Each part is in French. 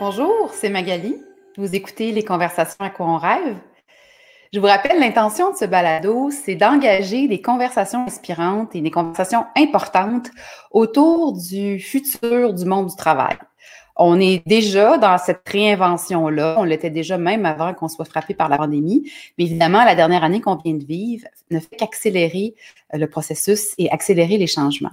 Bonjour, c'est Magali. Vous écoutez les conversations à quoi on rêve. Je vous rappelle, l'intention de ce balado, c'est d'engager des conversations inspirantes et des conversations importantes autour du futur du monde du travail. On est déjà dans cette réinvention-là. On l'était déjà même avant qu'on soit frappé par la pandémie. Mais évidemment, la dernière année qu'on vient de vivre ne fait qu'accélérer le processus et accélérer les changements.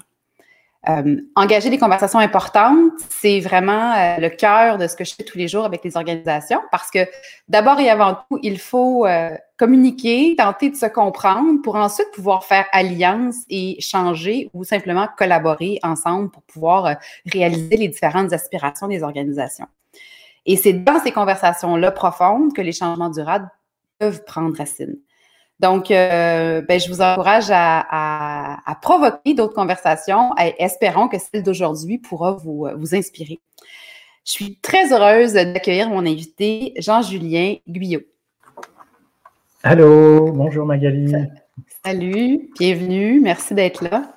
Euh, engager des conversations importantes, c'est vraiment euh, le cœur de ce que je fais tous les jours avec les organisations parce que d'abord et avant tout, il faut euh, communiquer, tenter de se comprendre pour ensuite pouvoir faire alliance et changer ou simplement collaborer ensemble pour pouvoir réaliser les différentes aspirations des organisations. Et c'est dans ces conversations-là profondes que les changements durables peuvent prendre racine. Donc, euh, ben, je vous encourage à, provoquer d'autres conversations. Et espérons que celle d'aujourd'hui pourra vous, vous inspirer. Je suis très heureuse d'accueillir mon invité, Jean-Julien Guyot. Allô, bonjour Magali. Salut, bienvenue, merci d'être là.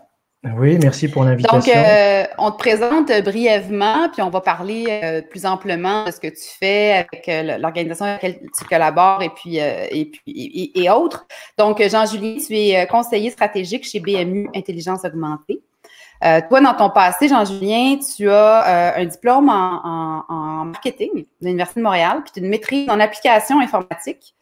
Oui, merci pour l'invitation. Donc, euh, on te présente brièvement, puis on va parler euh, plus amplement de ce que tu fais avec euh, l'organisation avec laquelle tu collabores et puis, et, puis et, autres. Donc, Jean-Julien, tu es conseiller stratégique chez BMU Intelligence Augmentée. toi, dans ton passé, Jean-Julien, tu as un diplôme en, en, en marketing de l'Université de Montréal, puis tu as une maîtrise en application informatique.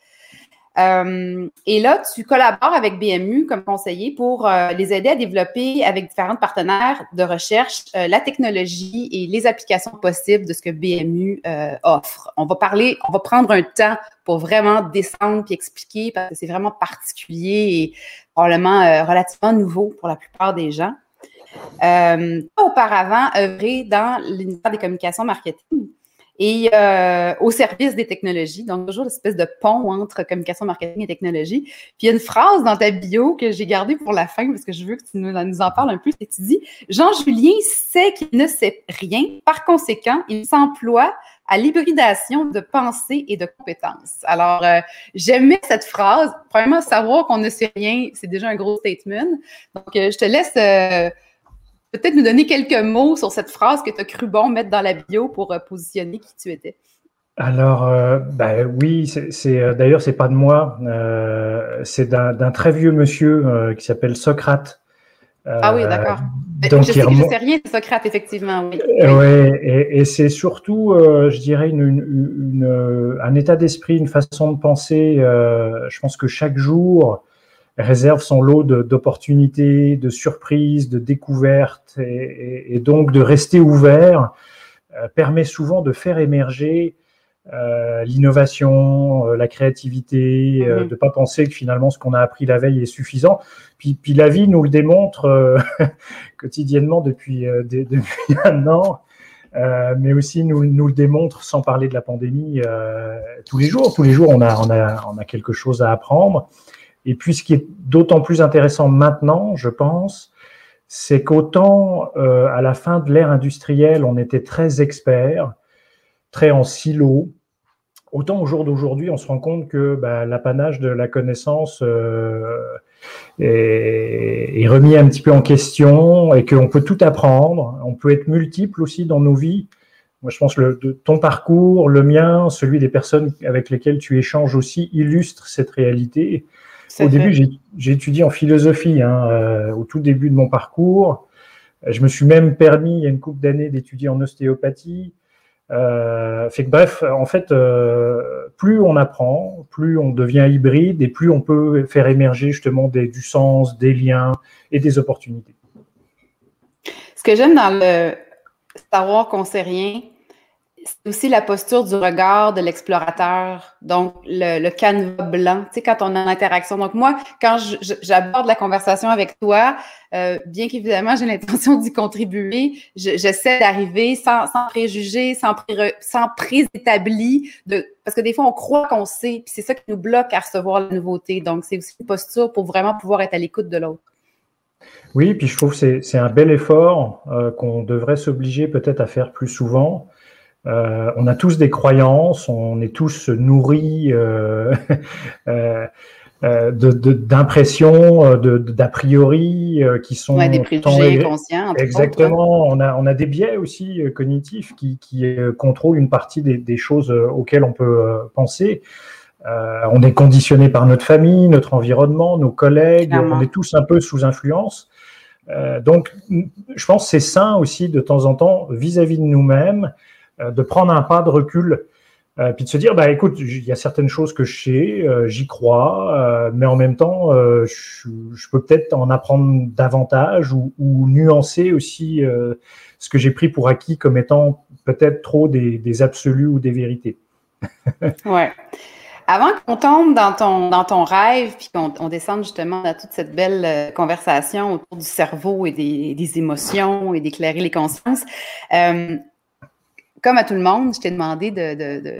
Euh, et là, tu collabores avec BMU comme conseiller pour euh, les aider à développer avec différents partenaires de recherche euh, la technologie et les applications possibles de ce que BMU offre. On va parler, on va prendre un temps pour vraiment descendre puis expliquer parce que c'est vraiment particulier et probablement relativement nouveau pour la plupart des gens. auparavant, œuvré dans l'univers des communications marketing et euh, au service des technologies. Donc, toujours l'espèce de pont entre communication, marketing et technologie. Puis, il y a une phrase dans ta bio que j'ai gardée pour la fin parce que je veux que tu nous, en parles un peu. Tu dis Jean-Julien sait qu'il ne sait rien. Par conséquent, il s'emploie à l'hybridation de pensée et de compétences. Alors, euh, j'aimais cette phrase. Premièrement, savoir qu'on ne sait rien, c'est déjà un gros statement. Donc, euh, je te laisse euh, peut-être nous donner quelques mots sur cette phrase que tu as cru bon mettre dans la bio pour euh, positionner qui tu étais? Alors, euh, ben oui, c'est euh, d'ailleurs c'est pas de moi, c'est d'un très vieux monsieur qui s'appelle Socrate. ah oui, d'accord. Donc, je sais que je sais rien de Socrate, effectivement. Oui, oui et, c'est surtout, je dirais, une, un état d'esprit, une façon de penser. je pense que chaque jour, réserve son lot d'opportunités, de, surprises, de découvertes, et, donc de rester ouvert euh, permet souvent de faire émerger euh, l'innovation, euh, la créativité, de ne pas penser que finalement ce qu'on a appris la veille est suffisant. Puis, puis la vie nous le démontre quotidiennement depuis, depuis un an. mais aussi nous, nous, le démontre sans parler de la pandémie tous les jours. Tous les jours, on a, on a, on a quelque chose à apprendre. Et puis, ce qui est d'autant plus intéressant maintenant, je pense, c'est qu'autant euh, à la fin de l'ère industrielle, on était très expert, très en silo, autant au jour d'aujourd'hui, on se rend compte que bah, l'apanage de la connaissance euh, est, remis un petit peu en question et qu'on peut tout apprendre. On peut être multiple aussi dans nos vies. Moi, je pense que ton parcours, le mien, celui des personnes avec lesquelles tu échanges aussi, illustre cette réalité. Au début, j'ai étudié en philosophie hein, euh, au tout début de mon parcours. Je me suis même permis, il y a une couple d'années, d'étudier en ostéopathie. Euh, fait que bref, en fait, euh, plus on apprend, plus on devient hybride et plus on peut faire émerger justement des, du sens, des liens et des opportunités. Ce que j'aime dans le savoir qu'on sait rien, c'est aussi la posture du regard de l'explorateur, donc le, le, canevas blanc, tu sais, quand on a une interaction. Donc moi, quand j'aborde la conversation avec toi, euh, bien qu'évidemment j'ai l'intention d'y contribuer, j'essaie d'arriver sans, sans, préjugés, sans, pré, sans préétabli, parce que des fois on croit qu'on sait, puis c'est ça qui nous bloque à recevoir la nouveauté. Donc c'est aussi une posture pour vraiment pouvoir être à l'écoute de l'autre. Oui, puis je trouve que c'est un bel effort euh, qu'on devrait s'obliger peut-être à faire plus souvent. Euh, on a tous des croyances, on est tous nourris euh, euh, d'impressions, d'a priori qui sont des préjugés inconscients. Exactement. On a, on a des biais aussi cognitifs qui, qui contrôlent une partie des, des choses auxquelles on peut penser. on est conditionné par notre famille, notre environnement, nos collègues. On est tous un peu sous influence. Euh, donc, je pense que c'est sain aussi de temps en temps vis-à-vis de nous-mêmes de prendre un pas de recul, euh, puis de se dire, bah écoute, il y a certaines choses que je sais, j'y crois, mais en même temps, je, peux peut-être en apprendre davantage ou, nuancer aussi ce que j'ai pris pour acquis comme étant peut-être trop des, absolus ou des vérités. ouais. Avant qu'on tombe dans ton, dans ton rêve, puis qu'on on descende justement à toute cette belle euh, conversation autour du cerveau et des, des émotions et d'éclairer les consciences, euh, comme à tout le monde, je t'ai demandé de, de, de,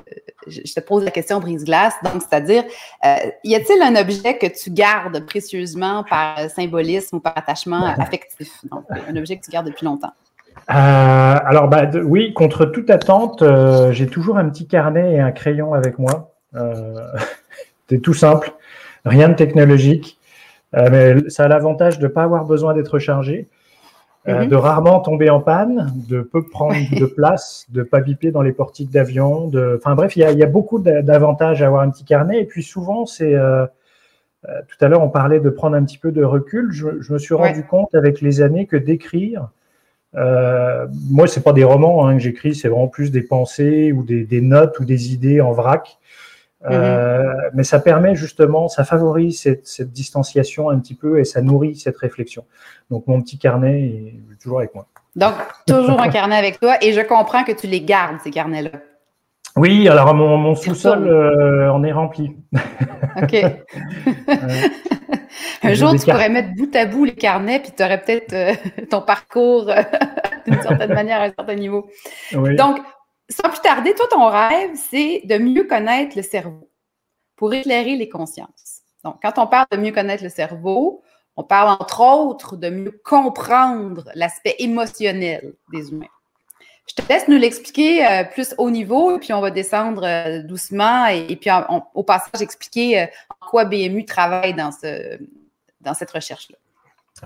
Je te pose la question brise-glace, donc c'est-à-dire, euh, y a-t-il un objet que tu gardes précieusement par symbolisme ou par attachement affectif? Donc, un objet que tu gardes depuis longtemps. Euh, alors, bah, oui, contre toute attente, euh, j'ai toujours un petit carnet et un crayon avec moi. Euh, c'est tout simple, rien de technologique, euh, mais ça a l'avantage de ne pas avoir besoin d'être chargé. Euh, mhm. de rarement tomber en panne, de peu prendre de place, de pas biper dans les portiques d'avion. De... Enfin bref, il y a, beaucoup d'avantages à avoir un petit carnet. Et puis souvent, c'est tout à l'heure, on parlait de prendre un petit peu de recul. Je, me suis rendu compte avec les années que d'écrire, euh, moi, c'est pas des romans hein, que j'écris, c'est vraiment plus des pensées ou des, des, notes ou des idées en vrac. Euh, mais ça permet justement, ça favorise cette, cette, distanciation un petit peu et ça nourrit cette réflexion. Donc mon petit carnet est toujours avec moi. Donc toujours un carnet avec toi et je comprends que tu les gardes ces carnets-là. Oui, alors mon, mon sous-sol euh, en est rempli. OK. un jour, tu pourrais mettre bout à bout les carnets, puis tu aurais peut-être euh, ton parcours d'une certaine manière à un certain niveau. Oui. Donc, sans plus tarder, toi, ton rêve, c'est de mieux connaître le cerveau pour éclairer les consciences. Donc, quand on parle de mieux connaître le cerveau, on parle entre autres de mieux comprendre l'aspect émotionnel des humains. Je te laisse nous l'expliquer euh, plus haut niveau, puis on va descendre euh, doucement, et, puis au passage expliquer euh, en quoi BMU travaille dans, ce, dans cette recherche-là.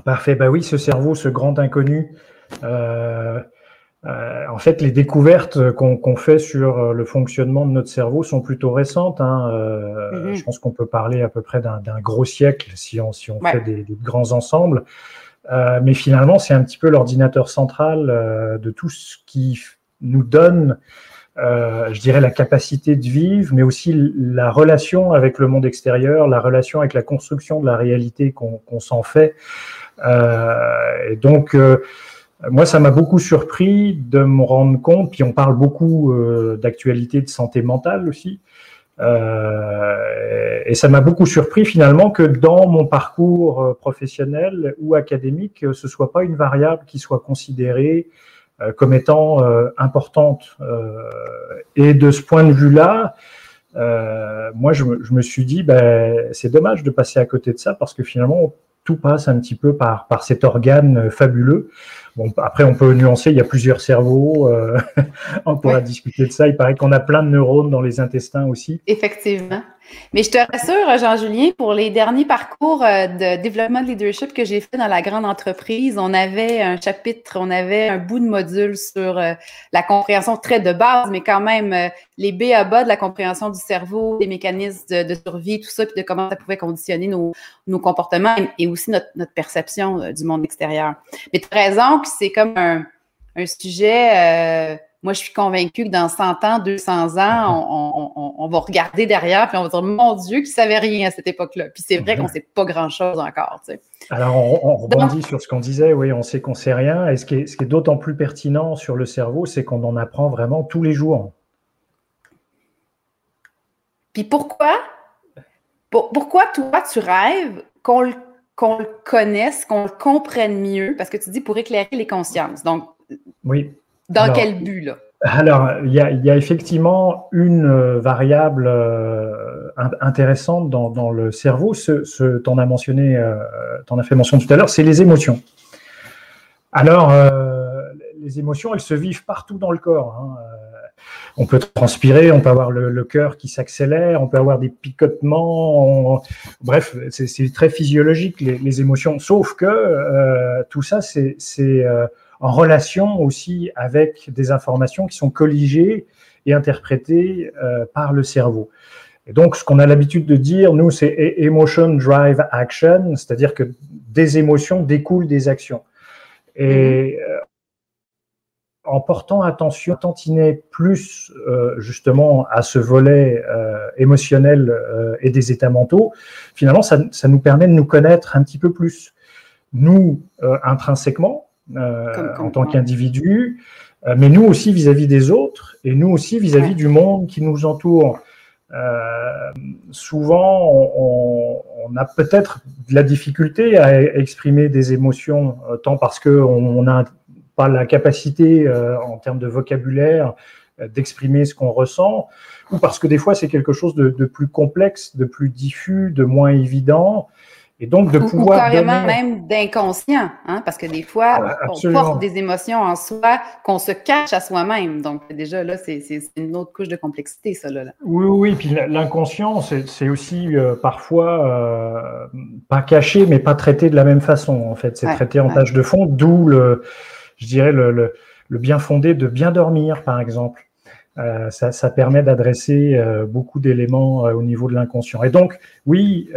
Parfait. Ben oui, ce cerveau, ce grand inconnu, euh, en fait, les découvertes qu'on fait sur euh, le fonctionnement de notre cerveau sont plutôt récentes. Hein. Euh, mm-hmm. Je pense qu'on peut parler à peu près d'un gros siècle si on, si on fait des, des, grands ensembles. Euh, mais finalement, c'est un petit peu l'ordinateur central euh, de tout ce qui nous donne, je dirais, la capacité de vivre, mais aussi la relation avec le monde extérieur, la relation avec la construction de la réalité qu'on s'en fait. et donc, moi, ça m'a beaucoup surpris de me rendre compte, puis on parle beaucoup euh, d'actualité de santé mentale aussi, euh, et ça m'a beaucoup surpris finalement que dans mon parcours euh, professionnel ou académique, ce soit pas une variable qui soit considérée euh, comme étant importante. et de ce point de vue-là, moi, je me, je me, suis dit, ben, c'est dommage de passer à côté de ça parce que finalement, tout passe un petit peu par, par cet organe fabuleux. Bon, après, on peut nuancer, il y a plusieurs cerveaux. Euh, on pourra discuter de ça. Il paraît qu'on a plein de neurones dans les intestins aussi. Effectivement. Mais je te rassure, Jean-Julien, pour les derniers parcours euh, de développement de leadership que j'ai fait dans la grande entreprise, on avait un chapitre, on avait un bout de module sur euh, la compréhension très de base, mais quand même euh, les B à bas de la compréhension du cerveau, les mécanismes de, survie, tout ça, puis de comment ça pouvait conditionner nos, comportements et aussi notre, perception du monde extérieur. Mais tu as raison que c'est comme un, un sujet moi, je suis convaincue que dans 100 ans, 200 ans, on, va regarder derrière puis on va dire, mon Dieu, qu'ils ne savaient rien à cette époque-là. Puis c'est vrai qu'on ne sait pas grand-chose encore. Alors, on, rebondit sur ce qu'on disait. Oui, on sait qu'on ne sait rien. Et ce qui est, ce qui est d'autant plus pertinent sur le cerveau, c'est qu'on en apprend vraiment tous les jours. Puis pourquoi? pourquoi toi, tu rêves qu'on le, qu'on le connaisse, qu'on le comprenne mieux? Parce que tu dis pour éclairer les consciences. Donc, oui. Dans quel but, là? Alors, il y, a, y a, effectivement une euh, variable euh, intéressante dans, dans, le cerveau. Ce, ce t'en as mentionné, euh, t'en as fait mention tout à l'heure, c'est les émotions. Alors, euh, les émotions, elles se vivent partout dans le corps. Hein. on peut transpirer, on peut avoir le, cœur qui s'accélère, on peut avoir des picotements. bref, c'est très physiologique les, émotions. Sauf que tout ça, c'est euh, en relation aussi avec des informations qui sont colligées et interprétées euh, par le cerveau. Donc, ce qu'on a l'habitude de dire, nous, c'est emotion drive action, c'est-à-dire que des émotions découlent des actions. Et mm-hmm en portant attention, tantiner plus euh, justement à ce volet euh, émotionnel euh, et des états mentaux, finalement, ça, nous permet de nous connaître un petit peu plus, nous intrinsèquement, en tant qu'individu, mais nous aussi vis-à-vis des autres, et nous aussi vis-à-vis du monde qui nous entoure. souvent, on, on a peut-être de la difficulté à exprimer des émotions, tant parce qu'on on a la capacité euh, en termes de vocabulaire euh, d'exprimer ce qu'on ressent, ou parce que des fois c'est quelque chose de, plus complexe, de plus diffus, de moins évident. Et donc de pouvoir. Ou carrément même d'inconscient, hein, parce que des fois, on porte des émotions en soi qu'on se cache à soi-même. Donc déjà, là, c'est une autre couche de complexité, ça. Là. Oui, oui, puis l'inconscient, c'est aussi euh, parfois pas caché, mais pas traité de la même façon, en fait. C'est traité en tâche de fond, d'où le je dirais, le, bien fondé de bien dormir, par exemple. Euh, ça, permet d'adresser euh, beaucoup d'éléments euh, au niveau de l'inconscient. Et donc, oui,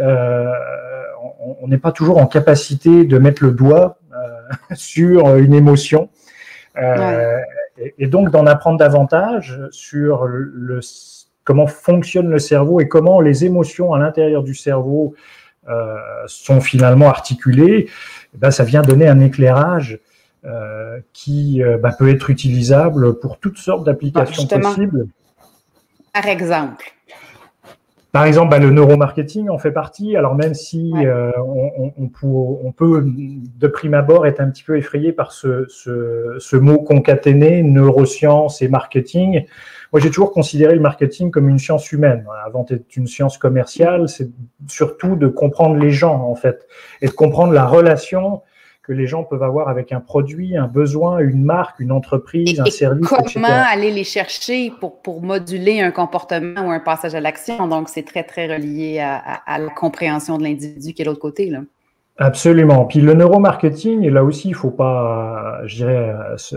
on n'est pas toujours en capacité de mettre le doigt sur une émotion. Et, donc, d'en apprendre davantage sur le, comment fonctionne le cerveau et comment les émotions à l'intérieur du cerveau sont finalement articulées, eh ben, ça vient donner un éclairage euh, qui euh, bah, peut être utilisable pour toutes sortes d'applications possibles. Par exemple. Par exemple, bah, le neuromarketing en fait partie. Alors même si euh, on, peut, de prime abord, être un petit peu effrayé par ce, ce mot concaténé, neurosciences et marketing, moi j'ai toujours considéré le marketing comme une science humaine. Avant d'être une science commerciale, c'est surtout de comprendre les gens en fait et de comprendre la relation que les gens peuvent avoir avec un produit, un besoin, une marque, une entreprise, un service. Comment aller les chercher pour, pour moduler un comportement ou un passage à l'action? Donc, c'est très, très relié à, la compréhension de l'individu qui est de l'autre côté. Là. Absolument. Puis le neuromarketing, et là aussi, il faut pas, je dirais,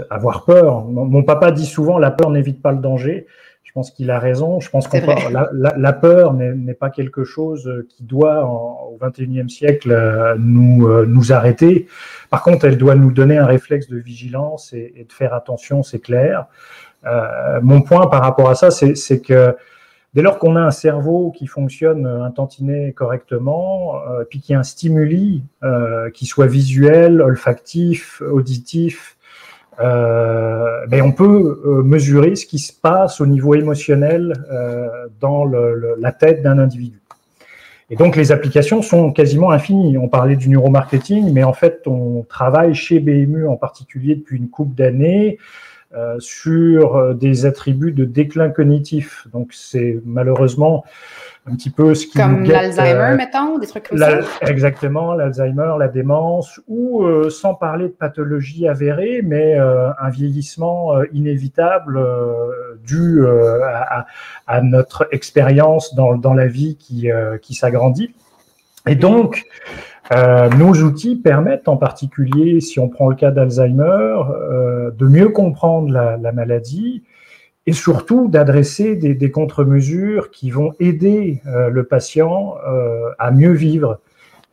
avoir peur. Mon papa dit souvent, la peur n'évite pas le danger. Je pense qu'il a raison. Je pense que la, la, peur n'est pas quelque chose qui doit, au XXIe siècle, euh, nous, euh, nous arrêter. Par contre, elle doit nous donner un réflexe de vigilance et, de faire attention, c'est clair. Euh, mon point par rapport à ça, c'est que dès lors qu'on a un cerveau qui fonctionne un tantinet correctement, puis qu'il y a un stimuli qui soit visuel, olfactif, auditif, euh, ben on peut euh, mesurer ce qui se passe au niveau émotionnel euh, dans le, la tête d'un individu. Et donc les applications sont quasiment infinies. On parlait du neuromarketing, mais en fait on travaille chez BMU en particulier depuis une couple d'années sur des attributs de déclin cognitif. Donc c'est malheureusement un petit peu ce qui comme l'Alzheimer, euh, mettons, des trucs comme ça? Exactement, l'Alzheimer, la démence, ou euh, sans parler de pathologie avérée, mais euh, un vieillissement inévitable dû à, à, notre expérience dans, dans, la vie qui, qui s'agrandit. Et donc, nos outils permettent en particulier, si on prend le cas d'Alzheimer, de mieux comprendre la, la maladie, et surtout d'adresser des, contre-mesures qui vont aider euh, le patient euh, à mieux vivre.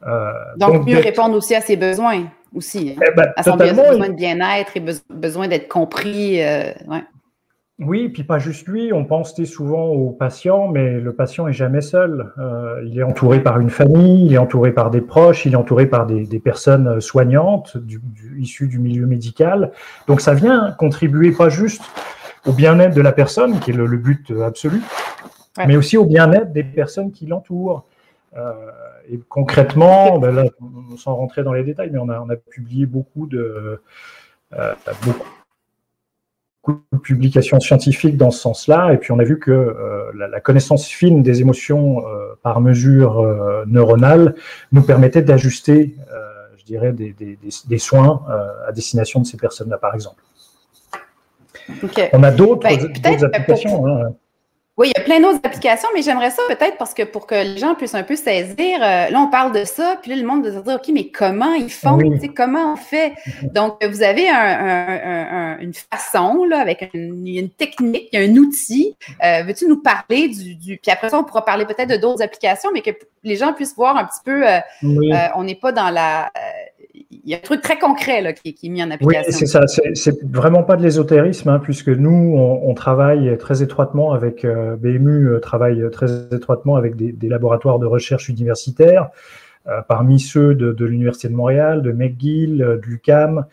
Euh, donc, mieux répondre aussi à ses besoins, aussi, hein. eh ben, à son besoin de bien-être et besoin d'être compris. Ouais. Oui, puis pas juste lui, on pense souvent au patient, mais le patient est jamais seul. il est entouré par une famille, il est entouré par des proches, il est entouré par des, personnes soignantes du, issues du milieu médical. Donc ça vient contribuer pas juste au bien-être de la personne, qui est le, but absolu, mais aussi au bien-être des personnes qui l'entourent. Euh, et concrètement, ben là, sans rentrer dans les détails, mais on a, on a publié beaucoup de, euh, beaucoup de publications scientifiques dans ce sens-là, et puis on a vu que euh, la, connaissance fine des émotions par mesure neuronale nous permettait d'ajuster, je dirais, des, des, des soins à destination de ces personnes-là, par exemple. On a d'autres ben, applications. Hein. Oui, il y a plein d'autres applications, mais j'aimerais ça peut-être parce que pour que les gens puissent un peu saisir, euh, là, on parle de ça, puis là, le monde va se dire, OK, mais comment ils font? Comment on fait? Donc, vous avez une façon, là, avec une, une technique, un outil. Euh, veux-tu nous parler du, du, Puis après ça, on pourra parler peut-être de d'autres applications, mais que les gens puissent voir un petit peu, euh, on n'est pas dans la il y a un truc très concret là, qui, est mis en application. Oui, c'est ça. C'est vraiment pas de l'ésotérisme, hein, puisque nous, on, travaille très étroitement avec euh, BMU, euh, travaille très étroitement avec des, laboratoires de recherche universitaires, euh, parmi ceux de, l'Université de Montréal, de McGill, de l'UCAM.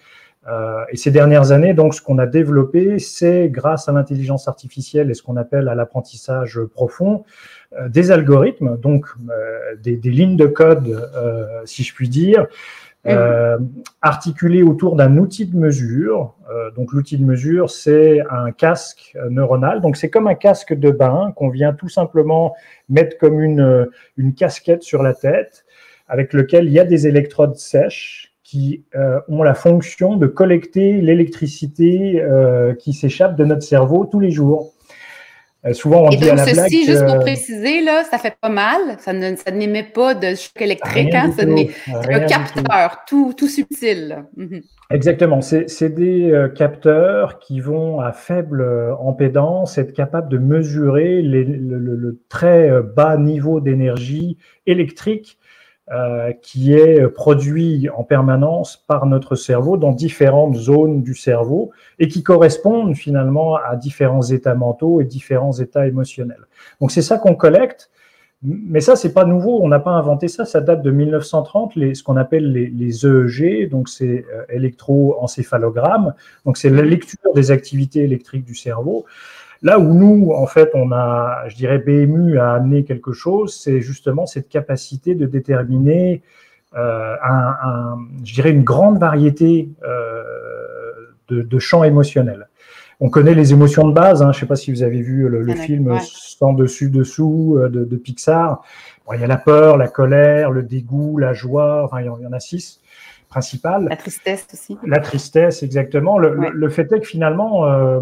et ces dernières années, donc, ce qu'on a développé, c'est grâce à l'intelligence artificielle et ce qu'on appelle à l'apprentissage profond, des algorithmes, donc des, des, lignes de code, si je puis dire, euh, articulé autour d'un outil de mesure. Euh, donc l'outil de mesure, c'est un casque neuronal. Donc c'est comme un casque de bain qu'on vient tout simplement mettre comme une, une casquette sur la tête, avec lequel il y a des électrodes sèches qui euh, ont la fonction de collecter l'électricité euh, qui s'échappe de notre cerveau tous les jours. Euh, souvent, on dit à la ceci, juste pour préciser, là, ça fait pas mal. Ça ne ça n'émet pas de choc électrique. Hein, c'est un capteur tout, tout subtil. Mhm. Exactement. C'est des euh, capteurs qui vont à faible euh, impédance être capables de mesurer le, le, très bas niveau d'énergie électrique euh, qui est produit en permanence par notre cerveau dans différentes zones du cerveau et qui correspondent finalement à différents états mentaux et différents états émotionnels. Donc c'est ça qu'on collecte. Mais ça, c'est pas nouveau. On n'a pas inventé ça. Ça date de 1930, les, ce qu'on appelle les, les, EEG, donc c'est euh, électroencéphalogramme. Donc c'est la lecture des activités électriques du cerveau. Là où nous, en fait, on a, je dirais, BMU a amené quelque chose, c'est justement cette capacité de déterminer euh, un, je dirais, une grande variété euh, de, champs émotionnels. On connaît les émotions de base. Hein, je ne sais pas si vous avez vu le, film Sans dessus dessous euh, de, Pixar. il y a la peur, la colère, le dégoût, la joie. Enfin, il y en a six principales. La tristesse aussi. La tristesse, exactement. Le, fait est que finalement, euh,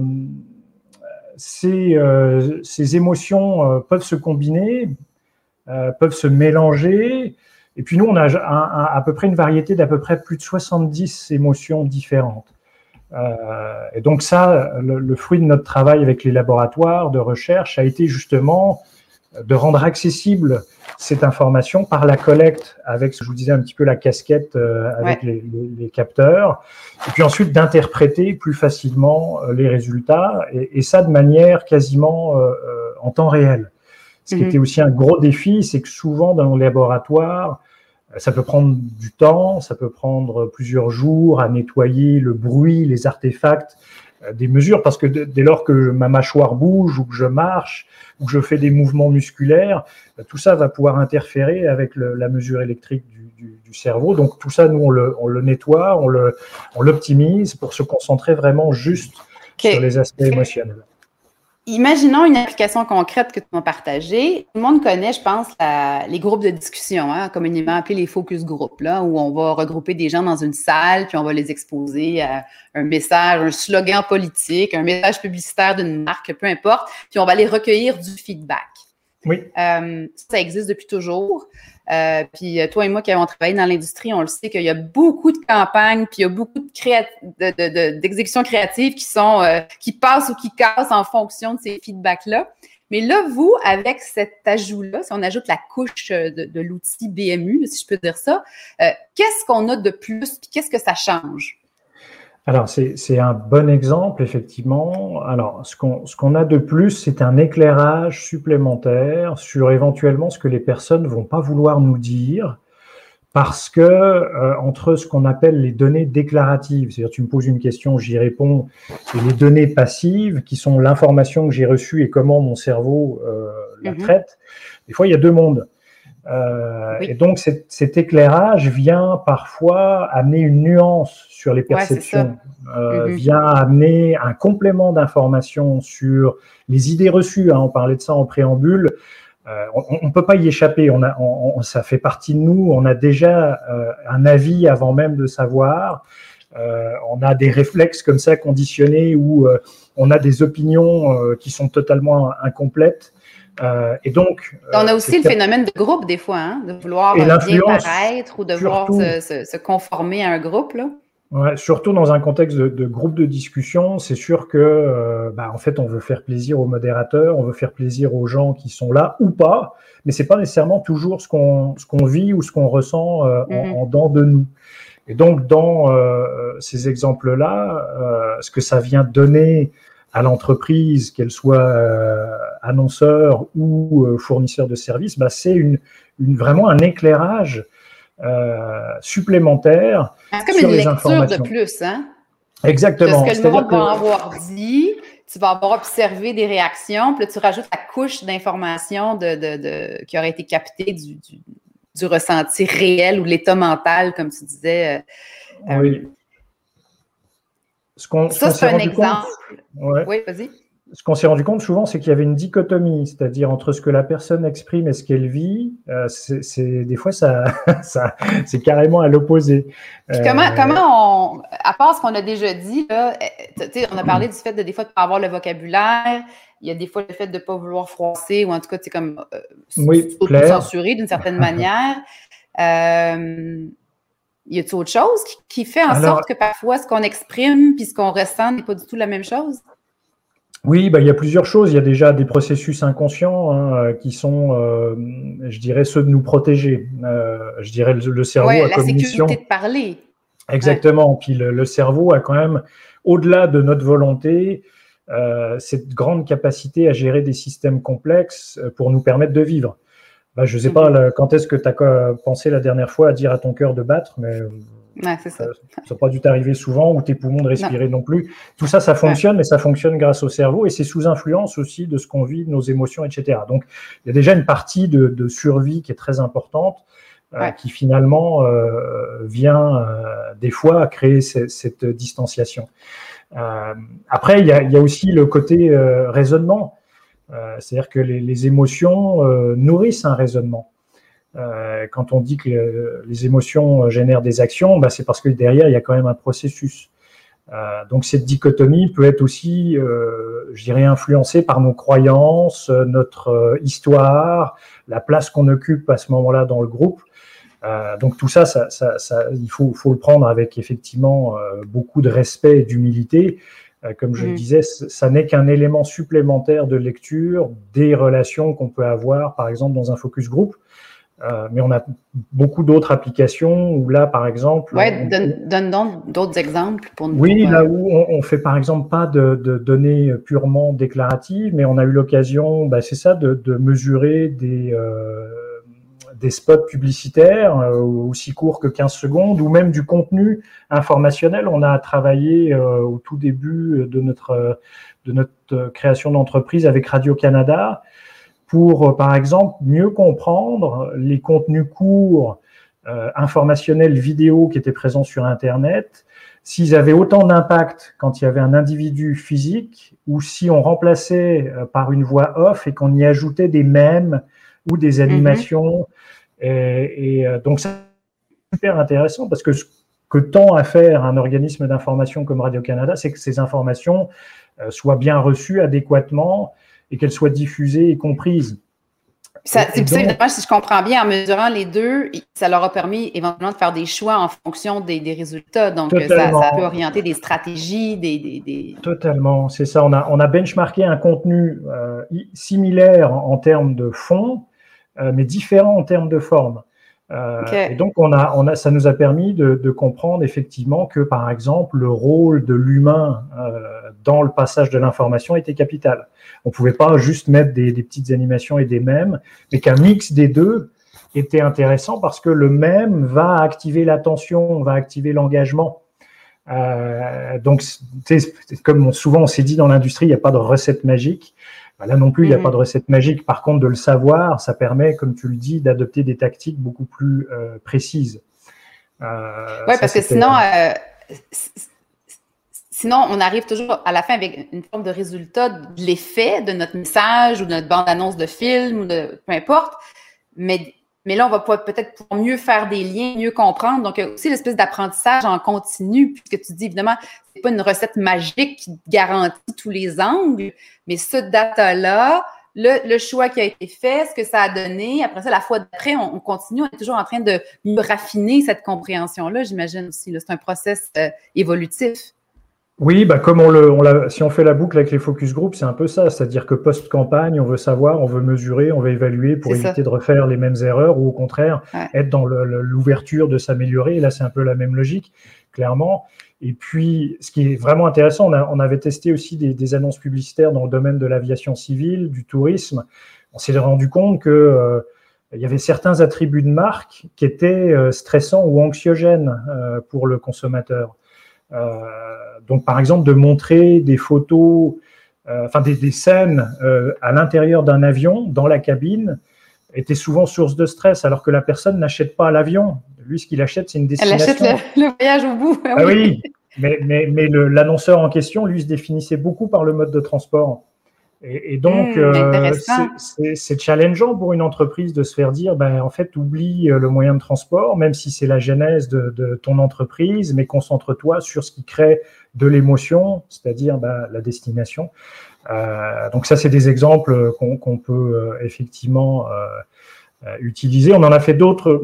ces émotions euh, peuvent se combiner, euh, peuvent se mélanger. Et puis nous, on a à peu près une variété d'à peu près plus de 70 émotions différentes. et donc ça, le, fruit de notre travail avec les laboratoires de recherche a été justement de rendre accessible cette information par la collecte avec, je vous disais un petit peu la casquette euh, avec les, capteurs, et puis ensuite d'interpréter plus facilement euh, les résultats, et, ça de manière quasiment euh, en temps réel. Ce qui mhm. était aussi un gros défi, c'est que souvent dans les laboratoires, ça peut prendre du temps, ça peut prendre plusieurs jours à nettoyer le bruit, les artefacts, des mesures, parce que dès lors que ma mâchoire bouge ou que je marche, ou que je fais des mouvements musculaires, bah, tout ça va pouvoir interférer avec la mesure électrique du, cerveau. Donc tout ça, nous, on le, nettoie, on l'optimise pour se concentrer vraiment juste sur les aspects émotionnels. Imaginons une application concrète que tu m'as partagée. Tout le monde connaît, je pense, les groupes de discussion, hein, communément appelés les focus groups, là, où on va regrouper des gens dans une salle, puis on va les exposer à un message, un slogan politique, un message publicitaire d'une marque, peu importe, puis on va aller recueillir du feedback. Oui. Euh, ça existe depuis toujours. Euh, puis euh, toi et moi qui avons travaillé dans l'industrie, on le sait qu'il y a beaucoup de campagnes, puis il y a beaucoup d'exécutions de, créatives qui sont qui passent ou qui cassent en fonction de ces feedbacks-là. Mais là, vous, avec cet ajout-là, si on ajoute la couche de, l'outil BMU, si je peux dire ça, qu'est-ce qu'on a de plus, puis qu'est-ce que ça change? Alors, c'est un bon exemple, effectivement. Alors, ce qu'on a de plus, c'est un éclairage supplémentaire sur éventuellement ce que les personnes vont pas vouloir nous dire, parce que euh, entre ce qu'on appelle les données déclaratives, c'est-à-dire tu me poses une question, j'y réponds, et les données passives, qui sont l'information que j'ai reçue et comment mon cerveau euh, la mhm. traite, des fois, il y a deux mondes. Euh, et donc cet, éclairage vient parfois amener une nuance sur les perceptions, euh, mhm. vient amener un complément d'information sur les idées reçues. Hein, on parlait de ça en préambule. Euh, on ne peut pas y échapper. On a, ça fait partie de nous. On a déjà un avis avant même de savoir. on a des réflexes comme ça conditionnés où on a des opinions qui sont totalement incomplètes. Et donc, on a aussi le phénomène de groupe des fois, hein, de vouloir bien paraître ou de vouloir se, se, conformer à un groupe. Là. Ouais, surtout dans un contexte de, groupe de discussion, c'est sûr que, euh, bah, en fait, on veut faire plaisir aux modérateurs, on veut faire plaisir aux gens qui sont là ou pas, mais c'est pas nécessairement toujours ce qu'on ce qu'on vit ou ce qu'on ressent euh, en, mhm. en dedans de nous. Et donc, dans euh, ces exemples-là, ce que ça vient donner à l'entreprise, qu'elle soit annonceur ou fournisseur de services, bah, c'est une, une, vraiment un éclairage euh, supplémentaires C'est comme une lecture de plus, hein? Exactement. De ce que le monde va avoir dit, tu vas avoir observé des réactions, puis là, tu rajoutes la couche d'informations de, de, qui aurait été captée du, du, ressenti réel ou de l'état mental, comme tu disais. Euh, oui. Ce ça, c'est un exemple. Oui, vas-y ce qu'on s'est rendu compte souvent, c'est qu'il y avait une dichotomie, c'est-à-dire entre ce que la personne exprime et ce qu'elle vit. Euh, c'est des fois ça, ça c'est carrément à l'opposé. comment, euh, comment on, à part ce qu'on a déjà dit, là, eh, on a parlé du fait de des fois de pas avoir le vocabulaire. Il y a des fois le fait de ne pas vouloir froisser ou en tout cas, c'est comme euh, oui, censurer d'une certaine manière. Euh, y a-t-il autre chose qui, fait en sorte que parfois ce qu'on exprime puis ce qu'on ressent n'est pas du tout la même chose? Oui, bah, il y a plusieurs choses. Il y a déjà des processus inconscients hein, euh, qui sont, euh, je dirais, ceux de nous protéger. Euh, je dirais le, cerveau ouais, a la sécurité de parler. Exactement. Puis le, cerveau a quand même, au-delà de notre volonté, cette grande capacité à gérer des systèmes complexes pour nous permettre de vivre. Bah, je ne sais pas mhm. quand est-ce que tu as pensé la dernière fois à dire à ton cœur de battre, mais ça. n'a pas dû t'arriver souvent ou tes poumons de respirer non, plus. Tout ça, ça fonctionne, mais ça fonctionne grâce au cerveau et c'est sous influence aussi de ce qu'on vit, de nos émotions, etc. Donc, il y a déjà une partie de, survie qui est très importante, euh, qui finalement euh, vient euh, des fois à créer cette, distanciation. après, il y, a, aussi le côté raisonnement, c'est-à-dire que les émotions nourrissent un raisonnement. Euh, quand on dit que les émotions génèrent des actions, bah, c'est parce que derrière, il y a quand même un processus. Euh, donc cette dichotomie peut être aussi, euh, je dirais, influencée par nos croyances, notre histoire, la place qu'on occupe à ce moment-là dans le groupe. donc tout ça, ça, ça, ça il faut, faut, le prendre avec effectivement beaucoup de respect et d'humilité. comme je le mm. disais, ça n'est qu'un élément supplémentaire de lecture des relations qu'on peut avoir, par exemple, dans un focus group. Euh, mais on a beaucoup d'autres applications où là, par exemple. Oui, donne, d'autres exemples pour nous. Oui, là où on, ne fait par exemple pas de, données purement déclaratives, mais on a eu l'occasion, bah, c'est ça, de, mesurer des, euh, des spots publicitaires euh, aussi courts que 15 secondes ou même du contenu informationnel. On a travaillé au tout début de notre, de notre création d'entreprise avec Radio-Canada pour, euh, par exemple, mieux comprendre les contenus courts, euh, informationnels, vidéo qui étaient présents sur Internet, s'ils avaient autant d'impact quand il y avait un individu physique ou si on remplaçait euh, par une voix off et qu'on y ajoutait des mèmes ou des mhm. animations. Et, donc, c'est super intéressant parce que ce que tend à faire un organisme d'information comme Radio-Canada, c'est que ces informations soient bien reçues adéquatement et qu'elle soit diffusée et comprise. c'est évidemment, si je comprends bien, en mesurant les deux, ça leur a permis éventuellement de faire des choix en fonction des, résultats. Donc, ça, peut orienter des stratégies, des. Totalement, c'est ça. On a, on a benchmarké un contenu euh, similaire en, termes de fond, euh, mais différent en termes de forme. Euh, et donc, on a, on a, ça nous a permis de, de, comprendre effectivement que, par exemple, le rôle de l'humain euh, dans le passage de l'information était capital. On pouvait pas juste mettre des, des petites animations et des mèmes, mais qu'un mix des deux était intéressant parce que le mème va activer l'attention, va activer l'engagement. Euh, donc, comme souvent on s'est dit dans l'industrie, il n'y a pas de recette magique. Bah, là non plus, il n'y a pas de mhm. recette magique. Par contre, de le savoir, ça permet, comme tu le dis, d'adopter des tactiques beaucoup plus euh, précises. Euh, oui, parce que sinon, euh, sinon, on arrive toujours à la fin avec une forme de résultat de l'effet de notre message ou de notre bande-annonce de film ou de peu importe. Mais mais là, on va peut-être pouvoir mieux faire des liens, mieux comprendre. Donc, il y a aussi l'espèce d'apprentissage en continu, puisque tu dis, évidemment, c'est pas une recette magique qui garantit tous les angles, mais ce data-là, le, choix qui a été fait, ce que ça a donné. Après ça, la fois d'après, on, continue, on est toujours en train de raffiner cette compréhension-là, j'imagine aussi. C'est un process euh, évolutif. Oui, bah comme on le, on si on fait la boucle avec les focus group, c'est un peu ça, c'est-à-dire que post-campagne, on veut savoir, on veut mesurer, on veut évaluer pour éviter de refaire les mêmes erreurs ou au contraire être dans l'ouverture de s'améliorer. Et là, c'est un peu la même logique, clairement. Et puis, ce qui est vraiment intéressant, on, avait testé aussi des, annonces publicitaires dans le domaine de l'aviation civile, du tourisme. On s'est rendu compte que euh, il y avait certains attributs de marque qui étaient euh, stressants ou anxiogènes euh, pour le consommateur. Donc, par exemple, de montrer des photos, enfin des, des, scènes à l'intérieur d'un avion, dans la cabine, était souvent source de stress, alors que la personne n'achète pas l'avion. Lui, ce qu'il achète, c'est une destination. Elle achète le, voyage au bout. Ah oui, mais, mais, mais l'annonceur en question, lui, se définissait beaucoup par le mode de transport. Et, donc, hmm, euh, c'est challengeant pour une entreprise de se faire dire, ben, en fait, oublie euh, le moyen de transport, même si c'est la genèse de, de, ton entreprise, mais concentre-toi sur ce qui crée de l'émotion, c'est-à-dire ben, la destination. Euh, donc ça, c'est des exemples qu'on peut euh, effectivement euh, utiliser. On en a fait d'autres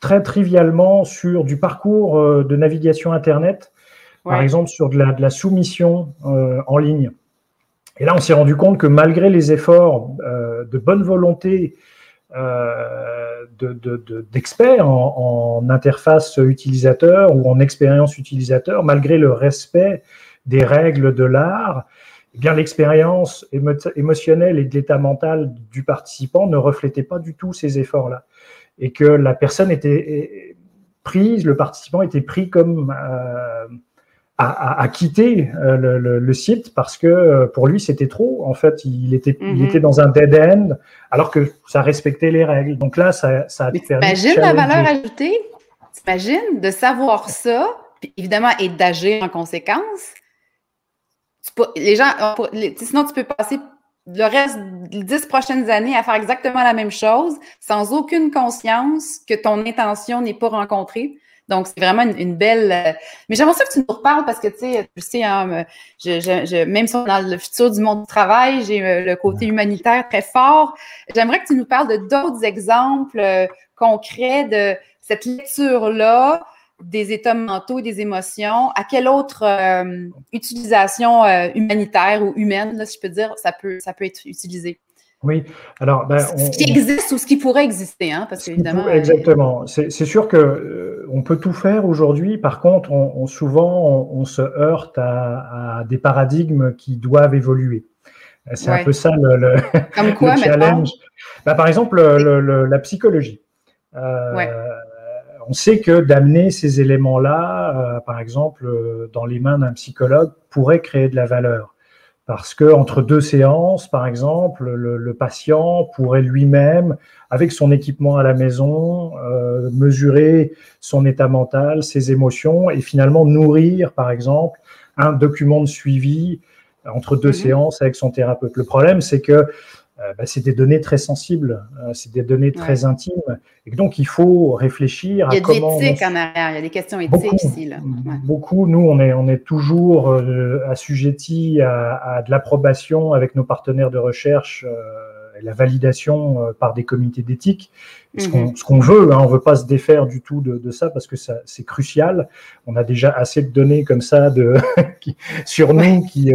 très trivialement sur du parcours de navigation Internet, par exemple sur de la, de la soumission en ligne. Et là, on s'est rendu compte que malgré les efforts de bonne volonté d'experts de, en, en, interface utilisateur ou en expérience utilisateur, malgré le respect des règles de l'art, eh bien l'expérience émotionnelle et de l'état mental du participant ne reflétait pas du tout ces efforts-là. Et que la personne était prise, le participant était pris comme euh, à, quitter euh, le, site parce que euh, pour lui c'était trop. En fait, il était, il mhm. était dans un dead end alors que ça respectait les règles. Donc là, ça, ça a T'imagines la valeur ajoutée? T'imagines de savoir ça, puis évidemment, et d'agir en conséquence? les gens, sinon tu peux passer le reste des dix prochaines années à faire exactement la même chose sans aucune conscience que ton intention n'est pas rencontrée. Donc, c'est vraiment une, belle. Euh, mais j'aimerais ça que tu nous reparles parce que, tu sais, tu sais, hein, je, même si on est dans le futur du monde du travail, j'ai euh, le côté humanitaire très fort. J'aimerais que tu nous parles de d'autres exemples euh, concrets de cette lecture-là des états mentaux, des émotions, à quelle autre euh, utilisation euh, humanitaire ou humaine, si je peux dire, ça peut, ça peut être utilisé? Oui, alors. Ben, ce qui existe ou ce qui pourrait exister, hein, parce qu'évidemment. Euh, exactement. C'est sûr que on peut tout faire aujourd'hui. Par contre, on, souvent, on, se heurte à, des paradigmes qui doivent évoluer. C'est un peu ça le, Comme quoi, challenge. Ben, par exemple, la psychologie. Ouais on sait que d'amener ces éléments-là, euh, par exemple, euh, dans les mains d'un psychologue, pourrait créer de la valeur. Parce que entre deux séances, par exemple, le, patient pourrait lui-même, avec son équipement à la maison, euh, mesurer son état mental, ses émotions, et finalement nourrir, par exemple, un document de suivi entre deux mhm. séances avec son thérapeute. Le problème, c'est que bah, c'est des données très sensibles, euh, c'est des données très intimes. Et donc, il faut réfléchir à comment. Il y a des éthiques en arrière, il y a des questions éthiques ici. Là. Beaucoup, nous, on est, on est toujours euh, assujettis à, de l'approbation avec nos partenaires de recherche et la validation par des comités d'éthique. Mm-hmm. Ce qu'on veut, hein, on ne veut pas se défaire du tout de, ça parce que c'est crucial. On a déjà assez de données comme ça de, sur nous qui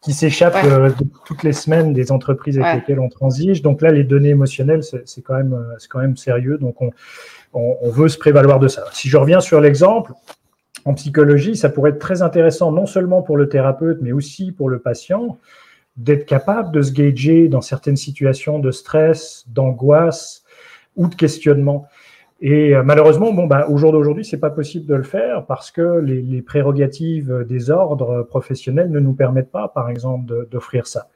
qui s'échappent euh, toutes les semaines des entreprises avec lesquelles on transige. Donc là, les données émotionnelles, c'est quand même, euh, c'est quand même sérieux. Donc on, on, veut se prévaloir de ça. Si je reviens sur l'exemple, en psychologie, ça pourrait être très intéressant non seulement pour le thérapeute, mais aussi pour le patient, d'être capable de se gager dans certaines situations de stress, d'angoisse ou de questionnement. Et euh, malheureusement, bon, bah, au jour d'aujourd'hui, c'est pas possible de le faire parce que les, les, prérogatives des ordres professionnels ne nous permettent pas, par exemple, d'offrir ça.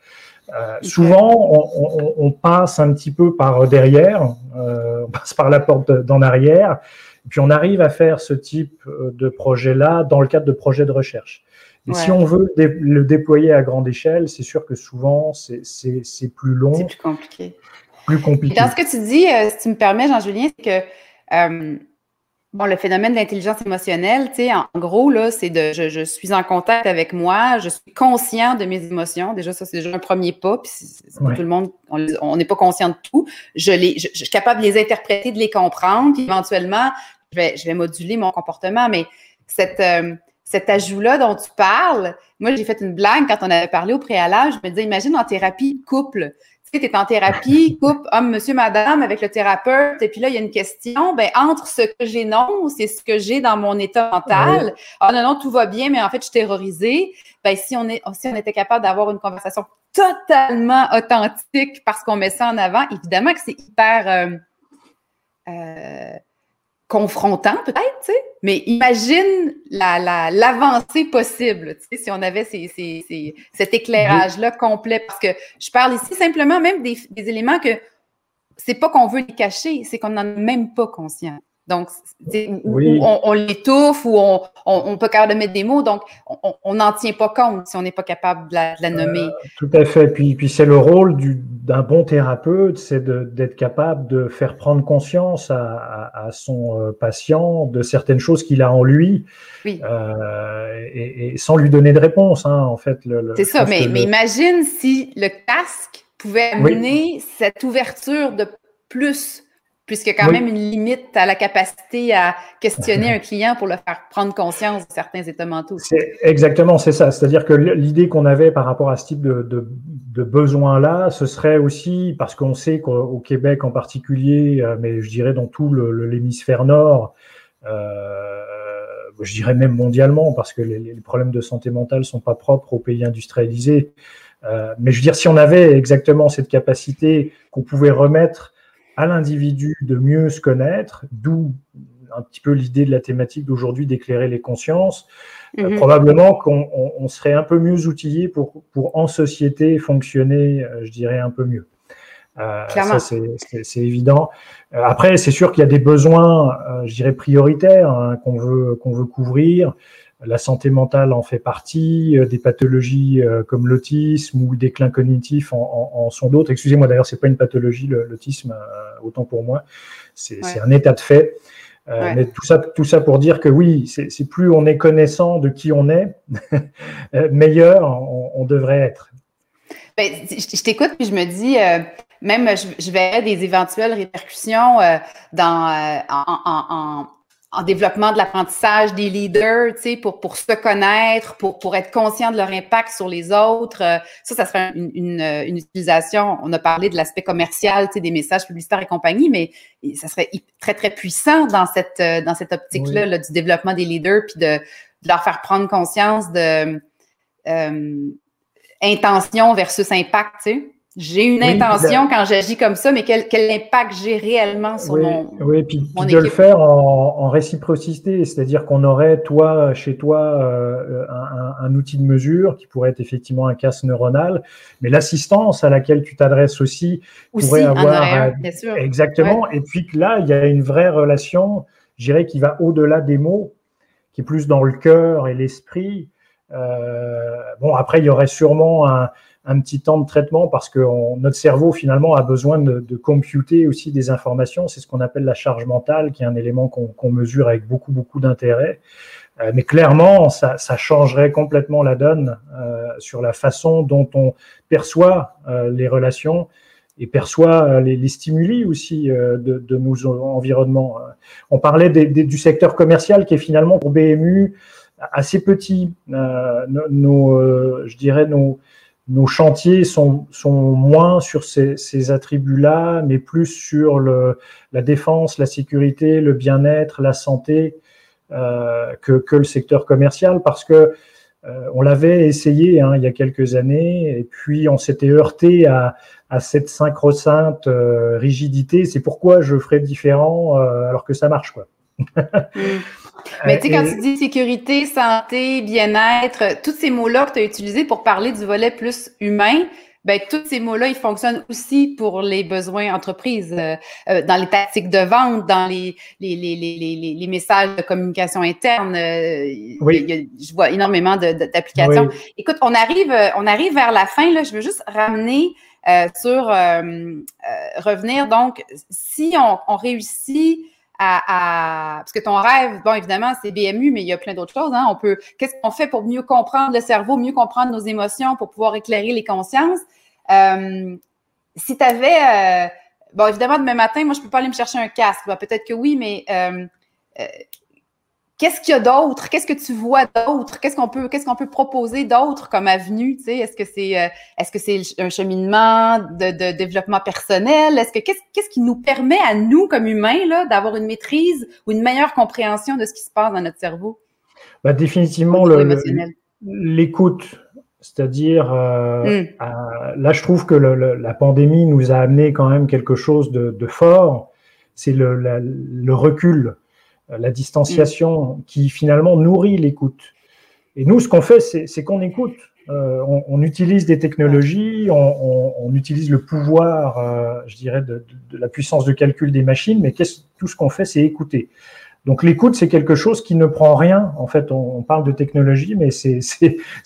Euh, souvent, on, on, on, passe un petit peu par derrière, euh, on passe par la porte d'en arrière, et puis on arrive à faire ce type euh, de projet-là dans le cadre de projets de recherche. Et si on veut le déployer à grande échelle, c'est sûr que souvent, c'est plus long. C'est plus compliqué. plus compliqué. dans ce que tu dis, si tu me permets, Jean-Julien, c'est que Bon, le phénomène d'intelligence émotionnelle, tu sais, en gros, là, c'est de je, je, suis en contact avec moi, je suis conscient de mes émotions. Déjà, ça, c'est déjà un premier pas. Puis tout le monde, on n'est pas conscient de tout. Je, les, je, suis capable de les interpréter, de les comprendre. Puis éventuellement, je vais, je vais moduler mon comportement. Mais cette, euh, cet ajout-là dont tu parles, moi, j'ai fait une blague quand on avait parlé au préalable. Je me disais, imagine en thérapie couple tu es en thérapie, coupe homme, monsieur, madame avec le thérapeute, et puis là, il y a une question, ben, entre ce que j'énonce et ce que j'ai dans mon état mental, ah non, non, tout va bien, mais en fait, je suis terrorisée. Ben, si on, est, si on était capable d'avoir une conversation totalement authentique parce qu'on met ça en avant, évidemment que c'est hyper euh, euh, confrontant peut-être, mais imagine l'avancée la, possible, tu si on avait ces, ces, cet éclairage-là complet. Parce que je parle ici simplement même des, des éléments que c'est pas qu'on veut les cacher, c'est qu'on n'en est même pas conscient. Donc, on, l'étouffe ou on, on, peut quand même mettre des mots. Donc, on n'en tient pas compte si on n'est pas capable de la, nommer. Euh, tout à fait. Puis, puis c'est le rôle d'un bon thérapeute, c'est d'être capable de faire prendre conscience à, à, son euh, patient de certaines choses qu'il a en lui, euh, et, sans lui donner de réponse. Hein, en fait, c'est ça. Mais, mais imagine si le casque pouvait amener cette ouverture de plus puisqu'il y a quand même une limite à la capacité à questionner un client pour le faire prendre conscience de certains états mentaux. Exactement, c'est ça. C'est-à-dire que l'idée qu'on avait par rapport à ce type de, de, besoin-là, ce serait aussi, parce qu'on sait qu'au Québec en particulier, euh, mais je dirais dans tout l'hémisphère nord, euh, je dirais même mondialement, parce que les, problèmes de santé mentale ne sont pas propres aux pays industrialisés. Euh, mais je veux dire, si on avait exactement cette capacité qu'on pouvait remettre à l'individu de mieux se connaître, d'où un petit peu l'idée de la thématique d'aujourd'hui d'éclairer les consciences. Euh, mhm. probablement qu'on serait un peu mieux outillé pour, pour en société fonctionner, euh, je dirais, un peu mieux. Euh, ça, c'est évident. après, c'est sûr qu'il y a des besoins, je dirais, prioritaires hein, qu'on veut, qu'on veut couvrir. La santé mentale en fait partie, euh, des pathologies euh, comme l'autisme ou des déclin cognitif en, sont d'autres. Excusez-moi, d'ailleurs, c'est pas une pathologie l'autisme, euh, autant pour moi, c'est un état de fait. Mais tout ça, tout ça pour dire que oui, c'est plus on est connaissant de qui on est, meilleur on, devrait être. Ben, je, t'écoute puis je me dis, même je, verrais des éventuelles répercussions dans en, en développement de l'apprentissage des leaders, tu sais, pour, pour se connaître, pour, pour être conscient de leur impact sur les autres. Euh, ça, ça serait une, une, une utilisation. On a parlé de l'aspect commercial, tu sais, des messages publicitaires et compagnie, mais ça serait très, très puissant dans cette, euh, dans cette optique-là là, du développement des leaders, puis de, de, leur faire prendre conscience de euh, intention versus impact, tu sais. J'ai une intention quand j'agis comme ça, mais quel, quel impact j'ai réellement sur mon. Oui, puis, de le faire en, en réciprocité, c'est-à-dire qu'on aurait, toi, chez toi, euh, un, un, outil de mesure qui pourrait être effectivement un casse neuronal, mais l'assistance à laquelle tu t'adresses aussi, pourrait avoir. bien sûr. Exactement. Et puis que là, il y a une vraie relation, je dirais, qui va au-delà des mots, qui est plus dans le cœur et l'esprit. Euh, bon, après, il y aurait sûrement un un petit temps de traitement parce que notre cerveau finalement a besoin de, de computer aussi des informations. C'est ce qu'on appelle la charge mentale, qui est un élément qu'on mesure avec beaucoup beaucoup d'intérêt. Euh, mais clairement, ça, ça, changerait complètement la donne euh, sur la façon dont on perçoit euh, les relations et perçoit les, les stimuli aussi de, de, nos environnements. On parlait des, du secteur commercial qui est finalement pour BMU assez petit. nos, je dirais nos nos chantiers sont, sont moins sur ces, attributs-là, mais plus sur le, la défense, la sécurité, le bien-être, la santé euh, que, que, le secteur commercial, parce que euh, on l'avait essayé hein, il y a quelques années, et puis on s'était heurté à, à cette synchro-sainte euh, rigidité. C'est pourquoi je ferais différent euh, alors que ça marche, quoi. Mais tu sais, quand tu dis sécurité, santé, bien-être, tous ces mots-là que tu as utilisés pour parler du volet plus humain, ben tous ces mots-là, ils fonctionnent aussi pour les besoins entreprises, euh, euh, dans les tactiques de vente, dans les, les, les, les, les messages de communication interne. Euh, oui. je vois énormément d'applications. Écoute, on arrive, on arrive vers la fin. Là, je veux juste ramener sur revenir. Donc, si on, réussit Parce que ton rêve, bon, évidemment, c'est BMU, mais il y a plein d'autres choses. Hein. On peut... Qu'est-ce qu'on fait pour mieux comprendre le cerveau, mieux comprendre nos émotions, pour pouvoir éclairer les consciences? si tu avais bon, évidemment, demain matin, moi, je peux pas aller me chercher un casque. Peut-être que oui, mais euh, euh, qu'est-ce qu'il y a d'autre? Qu'est-ce que tu vois d'autre? Qu'est-ce qu'on peut, qu'est-ce qu'on peut proposer d'autre comme avenue? Tu sais, est-ce que c'est, euh, est-ce que c'est un cheminement de, développement personnel? Est-ce que qu'est-ce, qu'est-ce qui nous permet à nous, comme humains, là, d'avoir une maîtrise ou une meilleure compréhension de ce qui se passe dans notre cerveau? Bah, définitivement, le, l'écoute c'est-à-dire, euh, mm. là, je trouve que la pandémie nous a amené quand même quelque chose de, fort. C'est le, recul, la distanciation mm. qui finalement nourrit l'écoute. Et nous, ce qu'on fait, c'est qu'on écoute. Euh, on, utilise des technologies, on, utilise le pouvoir, euh, je dirais, de, la puissance de calcul des machines, mais tout ce qu'on fait, c'est écouter. Donc l'écoute, c'est quelque chose qui ne prend rien. En fait, on, parle de technologie, mais c'est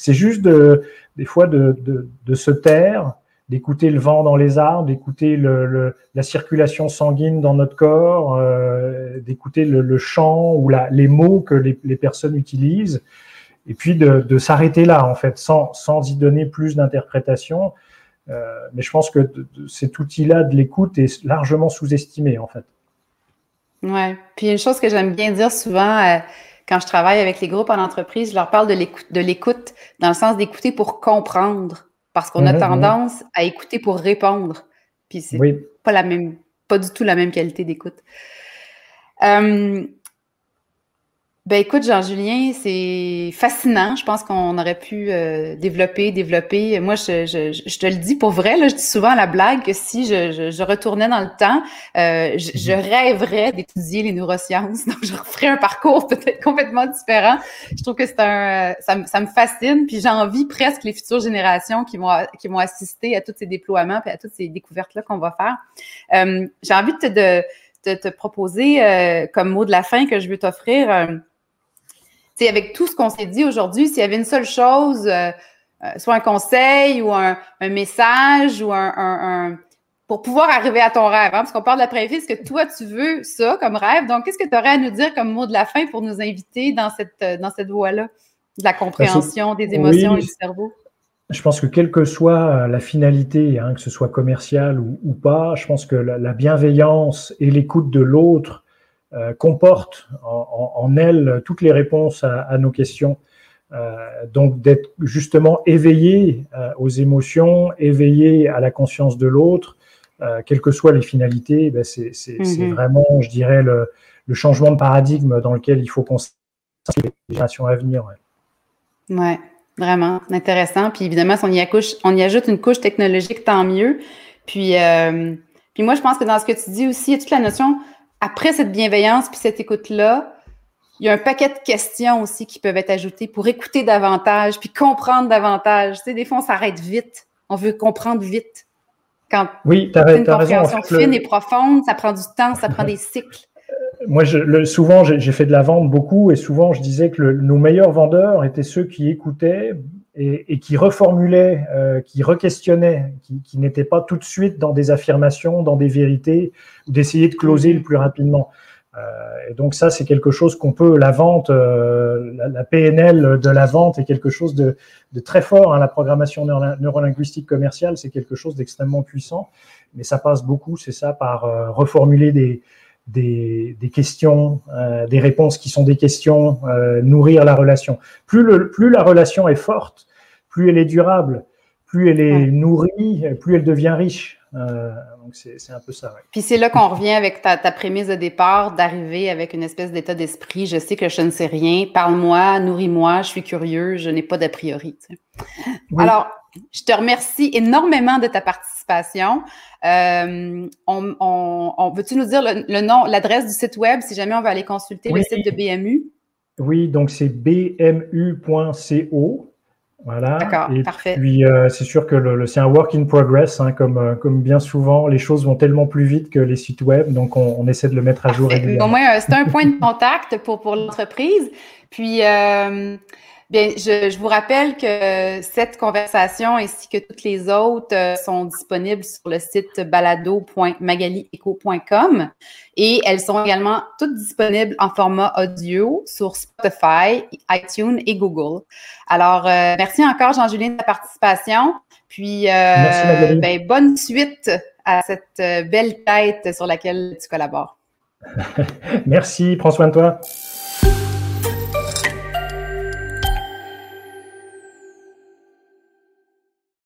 juste de, des fois de se taire, d'écouter le vent dans les arbres, d'écouter le, la circulation sanguine dans notre corps, euh, d'écouter le, le, chant ou la, les mots que les, les personnes utilisent, et puis de, de s'arrêter là, en fait, sans, sans y donner plus d'interprétation. Euh, mais je pense que cet outil-là de l'écoute est largement sous-estimé, en fait. Oui. Puis une chose que j'aime bien dire souvent euh, quand je travaille avec les groupes en entreprise, je leur parle de l'écoute, dans le sens d'écouter pour comprendre. Parce qu'on a mhm, mhm. tendance à écouter pour répondre. Puis c'est pas la même, pas du tout la même qualité d'écoute. Euh, ben écoute, Jean-Julien, c'est fascinant. Je pense qu'on aurait pu euh, développer, développer. Moi, je, je, te le dis pour vrai, là, je dis souvent à la blague que si je, je, retournais dans le temps, euh, je, mhm. rêverais d'étudier les neurosciences. Donc, je referais un parcours peut-être complètement différent. Je trouve que c'est un, ça, ça, me fascine. Puis j'envie presque les futures générations qui vont qui vont assister à tous ces déploiements et à toutes ces découvertes là qu'on va faire. Euh, J'ai envie de te, de, de te proposer euh, comme mot de la fin que je veux t'offrir sais, avec tout ce qu'on s'est dit aujourd'hui, s'il y avait une seule chose, euh, euh, soit un conseil ou un, message ou un, pour pouvoir arriver à ton rêve, hein, parce qu'on parle de la est-ce que toi, tu veux ça comme rêve? Donc, qu'est-ce que tu aurais à nous dire comme mot de la fin pour nous inviter dans cette, euh, dans cette voie-là, de la compréhension des émotions et du cerveau? Je pense que quelle que soit la finalité, hein, que ce soit commercial ou, pas, je pense que la bienveillance et l'écoute de l'autre comporte en, elle toutes les réponses à, nos questions. Euh, donc d'être justement éveillé euh, aux émotions, éveillé à la conscience de l'autre, quelles que soient les finalités, ben c'est mhm. vraiment, je dirais, le, changement de paradigme dans lequel il faut penser les générations à venir. Ouais. vraiment intéressant. Puis évidemment, si on y, accouche, on y ajoute une couche technologique, tant mieux. Puis, puis moi, je pense que dans ce que tu dis aussi, il y a toute la notion après cette bienveillance puis cette écoute-là, il y a un paquet de questions aussi qui peuvent être ajoutées pour écouter davantage puis comprendre davantage. Tu sais, des fois, on s'arrête vite. On veut comprendre vite. Quand oui, tu as, une compréhension fine et profonde, ça prend du temps, ça prend des cycles. Moi, je, souvent, j'ai fait de la vente beaucoup et souvent, je disais que nos meilleurs vendeurs étaient ceux qui écoutaient et, qui reformulaient, euh, qui requestionnaient, qui, n'étaient pas tout de suite dans des affirmations, dans des vérités, ou d'essayer de closer le plus rapidement. Euh, et donc ça, c'est quelque chose qu'on peut, la vente, euh, la, PNL de la vente est quelque chose de, très fort. Hein, la programmation neurolinguistique commerciale, c'est quelque chose d'extrêmement puissant, mais ça passe beaucoup, c'est ça, par reformuler des, des, des questions, euh, des réponses qui sont des questions, euh, nourrir la relation. Plus, le, plus la relation est forte, plus elle est durable, plus elle est nourrie, plus elle devient riche. Euh, donc c'est un peu ça. Puis c'est là qu'on revient avec ta, ta, prémisse de départ, d'arriver avec une espèce d'état d'esprit. Je sais que je ne sais rien. Parle-moi, nourris-moi. Je suis curieux. Je n'ai pas d'a priori. Alors, je te remercie énormément de ta participation. Euh, on, Veux-tu nous dire le, nom, l'adresse du site web si jamais on veut aller consulter le site de BMU? Oui, donc c'est bmu.co. Voilà. D'accord, parfait. Puis euh, c'est sûr que c'est un work in progress, hein, comme, euh, comme bien souvent, les choses vont tellement plus vite que les sites web, donc on, essaie de le mettre à jour. Au moins, c'est un point de contact pour, pour l'entreprise. Puis Bien, je, vous rappelle que cette conversation ainsi que toutes les autres euh, sont disponibles sur le site balado.magalieco.com et elles sont également toutes disponibles en format audio sur Spotify, iTunes et Google. Alors, euh, merci encore, Jean-Julien, de ta participation. Puis, euh, ben, bonne suite à cette belle tête sur laquelle tu collabores. merci, prends soin de toi.